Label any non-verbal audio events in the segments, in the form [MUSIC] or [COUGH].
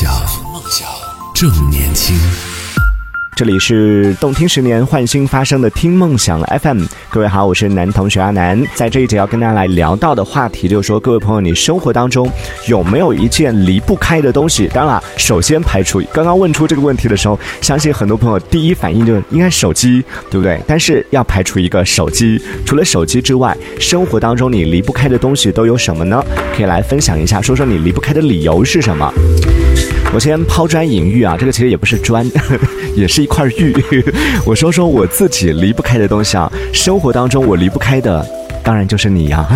想，梦想正年轻。这里是动听十年换新发生的听梦想 FM，各位好，我是男同学阿南。在这一节要跟大家来聊到的话题，就是说，各位朋友，你生活当中有没有一件离不开的东西？当然了，首先排除刚刚问出这个问题的时候，相信很多朋友第一反应就应该手机，对不对？但是要排除一个手机，除了手机之外，生活当中你离不开的东西都有什么呢？可以来分享一下，说说你离不开的理由是什么？我先抛砖引玉啊，这个其实也不是砖，[LAUGHS] 也是一块玉。[LAUGHS] 我说说我自己离不开的东西啊，生活当中我离不开的，当然就是你呀。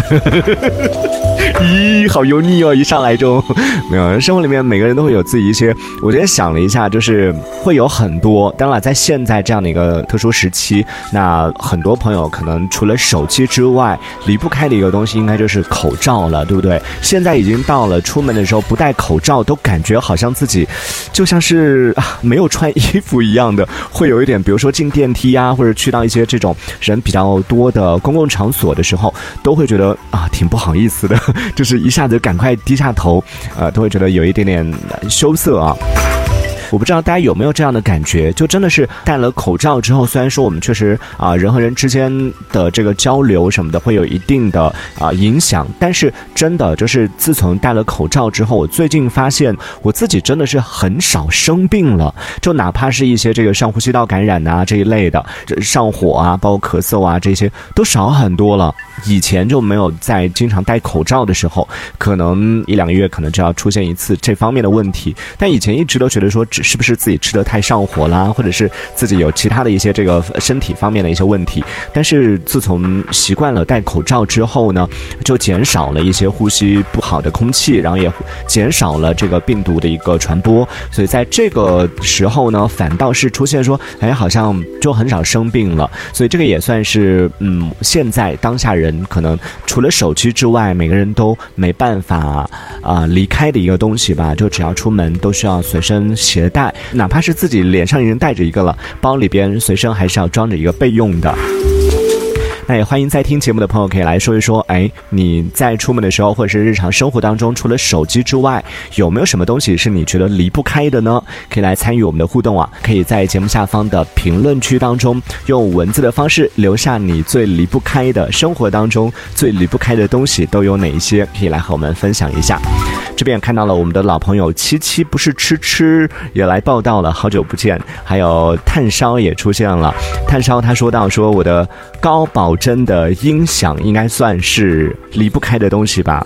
咦，好油腻哦！一上来就没有。生活里面每个人都会有自己一些，我今天想了一下，就是会有很多。当然了，在现在这样的一个特殊时期，那很多朋友可能除了手机之外，离不开的一个东西，应该就是口罩了，对不对？现在已经到了出门的时候不戴口罩，都感觉好像自己就像是没有穿衣服一样的，会有一点。比如说进电梯呀，或者去到一些这种人比较多的公共场所的时候，都会觉得啊，挺不好意思的。就是一下子赶快低下头，呃，都会觉得有一点点羞涩啊。我不知道大家有没有这样的感觉，就真的是戴了口罩之后，虽然说我们确实啊人和人之间的这个交流什么的会有一定的啊影响，但是真的就是自从戴了口罩之后，我最近发现我自己真的是很少生病了，就哪怕是一些这个上呼吸道感染啊这一类的，上火啊，包括咳嗽啊这些都少很多了。以前就没有在经常戴口罩的时候，可能一两个月可能就要出现一次这方面的问题，但以前一直都觉得说只。是不是自己吃的太上火啦，或者是自己有其他的一些这个身体方面的一些问题？但是自从习惯了戴口罩之后呢，就减少了一些呼吸不好的空气，然后也减少了这个病毒的一个传播。所以在这个时候呢，反倒是出现说，哎，好像就很少生病了。所以这个也算是，嗯，现在当下人可能除了手机之外，每个人都没办法啊离开的一个东西吧。就只要出门都需要随身携。带，哪怕是自己脸上已经带着一个了，包里边随身还是要装着一个备用的。那也欢迎在听节目的朋友可以来说一说，哎，你在出门的时候或者是日常生活当中，除了手机之外，有没有什么东西是你觉得离不开的呢？可以来参与我们的互动啊！可以在节目下方的评论区当中，用文字的方式留下你最离不开的生活当中最离不开的东西都有哪一些，可以来和我们分享一下。这边看到了我们的老朋友七七不是吃吃也来报道了，好久不见。还有炭烧也出现了，炭烧他说到说我的高保。真的音响应该算是离不开的东西吧，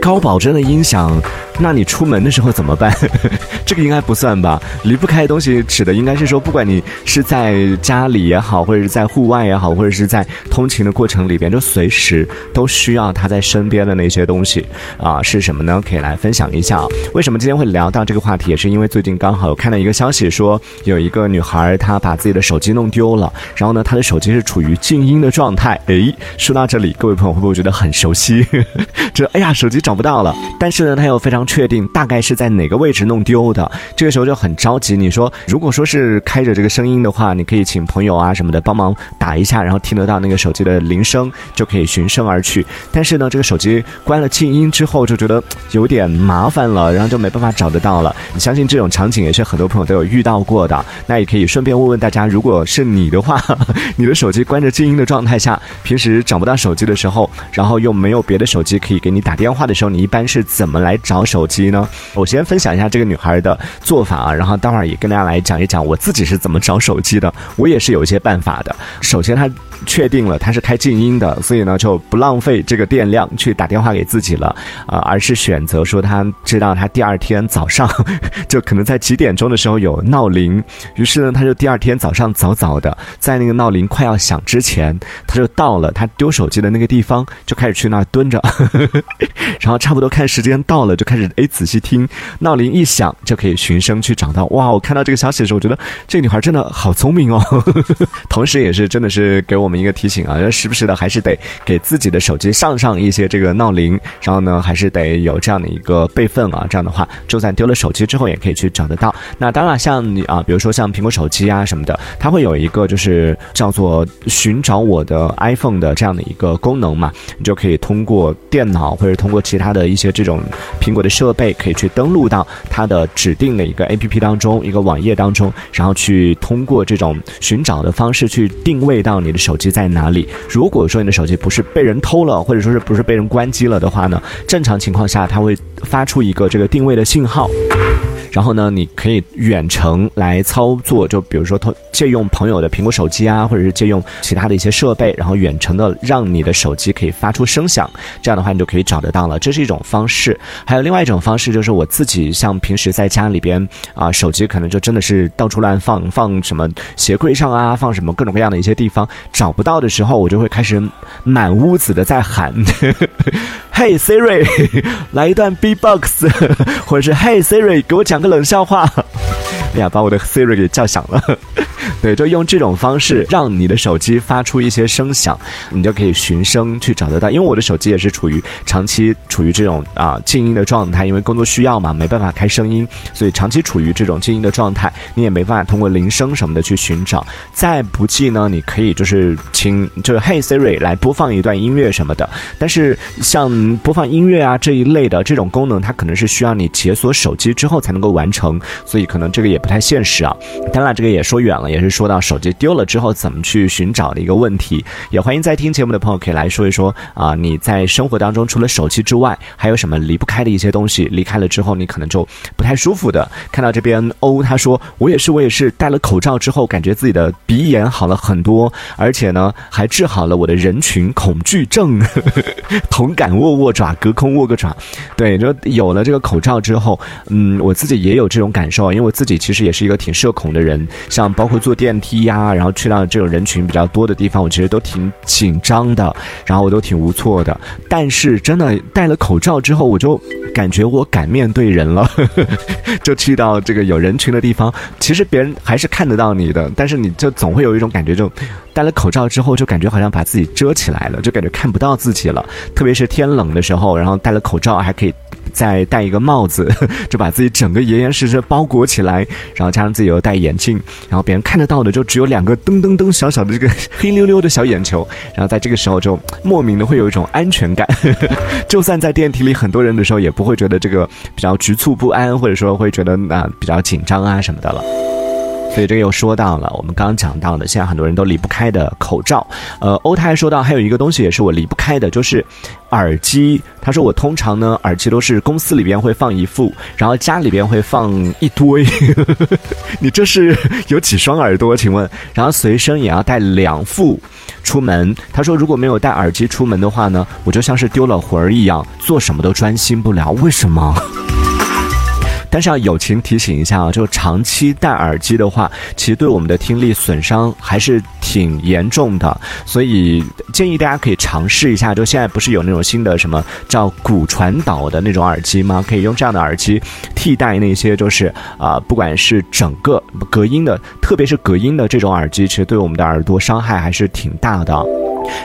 高保真的音响。那你出门的时候怎么办？[LAUGHS] 这个应该不算吧。离不开的东西指的应该是说，不管你是在家里也好，或者是在户外也好，或者是在通勤的过程里边，就随时都需要他在身边的那些东西啊，是什么呢？可以来分享一下。为什么今天会聊到这个话题？也是因为最近刚好有看到一个消息，说有一个女孩她把自己的手机弄丢了，然后呢，她的手机是处于静音的状态。诶，说到这里，各位朋友会不会觉得很熟悉？这哎呀，手机找不到了，但是呢，她又非常。确定大概是在哪个位置弄丢的，这个时候就很着急。你说，如果说是开着这个声音的话，你可以请朋友啊什么的帮忙打一下，然后听得到那个手机的铃声，就可以循声而去。但是呢，这个手机关了静音之后，就觉得有点麻烦了，然后就没办法找得到了。你相信这种场景也是很多朋友都有遇到过的。那也可以顺便问问大家，如果是你的话，[LAUGHS] 你的手机关着静音的状态下，平时找不到手机的时候，然后又没有别的手机可以给你打电话的时候，你一般是怎么来找手？手机呢？我先分享一下这个女孩的做法啊，然后待会儿也跟大家来讲一讲我自己是怎么找手机的。我也是有一些办法的。首先，她确定了她是开静音的，所以呢就不浪费这个电量去打电话给自己了啊，而是选择说她知道她第二天早上 [LAUGHS] 就可能在几点钟的时候有闹铃，于是呢她就第二天早上早早的在那个闹铃快要响之前，她就到了她丢手机的那个地方，就开始去那儿蹲着，[LAUGHS] 然后差不多看时间到了就开始。哎，仔细听，闹铃一响就可以循声去找到。哇，我看到这个消息的时候，我觉得这个女孩真的好聪明哦。[LAUGHS] 同时，也是真的是给我们一个提醒啊，要时不时的还是得给自己的手机上上一些这个闹铃，然后呢，还是得有这样的一个备份啊，这样的话，就算丢了手机之后也可以去找得到。那当然，像你啊，比如说像苹果手机啊什么的，它会有一个就是叫做寻找我的 iPhone 的这样的一个功能嘛，你就可以通过电脑或者通过其他的一些这种苹果的设备，可以去登录到它的指定的一个 APP 当中，一个网页当中，然后去通过这种寻找的方式去定位到你的手机在哪里。如果说你的手机不是被人偷了，或者说是不是被人关机了的话呢，正常情况下它会发出一个这个定位的信号。然后呢，你可以远程来操作，就比如说通借用朋友的苹果手机啊，或者是借用其他的一些设备，然后远程的让你的手机可以发出声响，这样的话你就可以找得到了。这是一种方式。还有另外一种方式，就是我自己像平时在家里边啊，手机可能就真的是到处乱放，放什么鞋柜上啊，放什么各种各样的一些地方找不到的时候，我就会开始满屋子的在喊。[LAUGHS] 嘿 Hey Siri，来一段 B-box，或者是 Hey Siri，给我讲个冷笑话。哎呀，把我的 Siri 给叫响了。[LAUGHS] 对，就用这种方式让你的手机发出一些声响，你就可以循声去找得到。因为我的手机也是处于长期处于这种啊静音的状态，因为工作需要嘛，没办法开声音，所以长期处于这种静音的状态，你也没办法通过铃声什么的去寻找。再不济呢，你可以就是请就是 Hey Siri 来播放一段音乐什么的。但是像播放音乐啊这一类的这种功能，它可能是需要你解锁手机之后才能够完成，所以可能这个也不太现实啊。当然，这个也说远了，也是。说到手机丢了之后怎么去寻找的一个问题，也欢迎在听节目的朋友可以来说一说啊，你在生活当中除了手机之外，还有什么离不开的一些东西？离开了之后你可能就不太舒服的。看到这边欧他说我也是我也是戴了口罩之后，感觉自己的鼻炎好了很多，而且呢还治好了我的人群恐惧症。[LAUGHS] 同感握握爪，隔空握个爪。对，就有了这个口罩之后，嗯，我自己也有这种感受，因为我自己其实也是一个挺社恐的人，像包括坐。电梯呀，然后去到这种人群比较多的地方，我其实都挺紧张的，然后我都挺无措的。但是真的戴了口罩之后，我就感觉我敢面对人了，[LAUGHS] 就去到这个有人群的地方，其实别人还是看得到你的，但是你就总会有一种感觉，就戴了口罩之后，就感觉好像把自己遮起来了，就感觉看不到自己了。特别是天冷的时候，然后戴了口罩还可以。再戴一个帽子，[LAUGHS] 就把自己整个严严实实包裹起来，然后加上自己又戴眼镜，然后别人看得到的就只有两个噔噔噔小小的这个 [LAUGHS] 黑溜溜的小眼球，然后在这个时候就莫名的会有一种安全感，[LAUGHS] 就算在电梯里很多人的时候，也不会觉得这个比较局促不安，或者说会觉得啊比较紧张啊什么的了。所以这个又说到了我们刚刚讲到的，现在很多人都离不开的口罩。呃，欧泰说到还有一个东西也是我离不开的，就是耳机。他说我通常呢耳机都是公司里边会放一副，然后家里边会放一堆。[LAUGHS] 你这是有几双耳朵？请问？然后随身也要带两副出门。他说如果没有带耳机出门的话呢，我就像是丢了魂儿一样，做什么都专心不了。为什么？但是要友情提醒一下啊，就长期戴耳机的话，其实对我们的听力损伤还是挺严重的。所以建议大家可以尝试一下。就现在不是有那种新的什么叫骨传导的那种耳机吗？可以用这样的耳机替代那些就是啊，不管是整个隔音的，特别是隔音的这种耳机，其实对我们的耳朵伤害还是挺大的。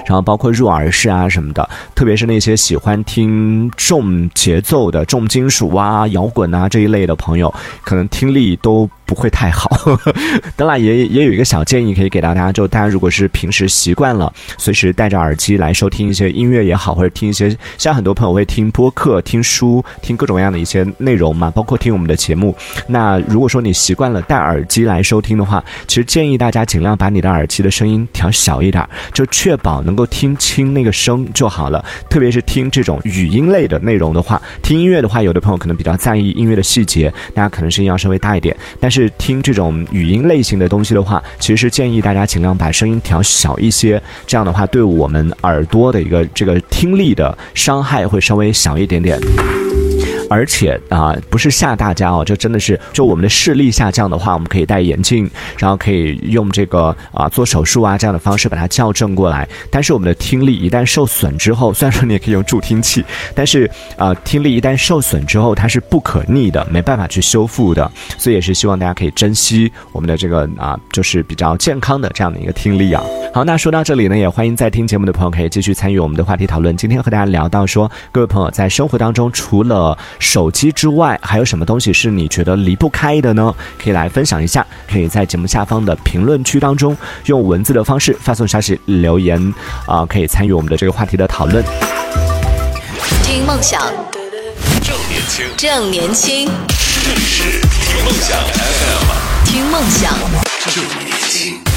然后包括入耳式啊什么的，特别是那些喜欢听重节奏的重金属啊、摇滚啊这一类的朋友，可能听力都。不会太好，[LAUGHS] 当然也也有一个小建议可以给到大家，就大家如果是平时习惯了随时戴着耳机来收听一些音乐也好，或者听一些像很多朋友会听播客、听书、听各种各样的一些内容嘛，包括听我们的节目。那如果说你习惯了戴耳机来收听的话，其实建议大家尽量把你的耳机的声音调小一点，就确保能够听清那个声就好了。特别是听这种语音类的内容的话，听音乐的话，有的朋友可能比较在意音乐的细节，大家可能声音要稍微大一点，但是。是听这种语音类型的东西的话，其实建议大家尽量把声音调小一些，这样的话对我们耳朵的一个这个听力的伤害会稍微小一点点。而且啊，不是吓大家哦，就真的是，就我们的视力下降的话，我们可以戴眼镜，然后可以用这个啊做手术啊这样的方式把它校正过来。但是我们的听力一旦受损之后，虽然说你也可以用助听器，但是啊听力一旦受损之后，它是不可逆的，没办法去修复的。所以也是希望大家可以珍惜我们的这个啊，就是比较健康的这样的一个听力啊。好，那说到这里呢，也欢迎在听节目的朋友可以继续参与我们的话题讨论。今天和大家聊到说，各位朋友在生活当中除了手机之外，还有什么东西是你觉得离不开的呢？可以来分享一下，可以在节目下方的评论区当中用文字的方式发送消息留言啊，可以参与我们的这个话题的讨论。听梦想，正年轻，正年轻，这里是听梦想 FM，听梦想。正年轻。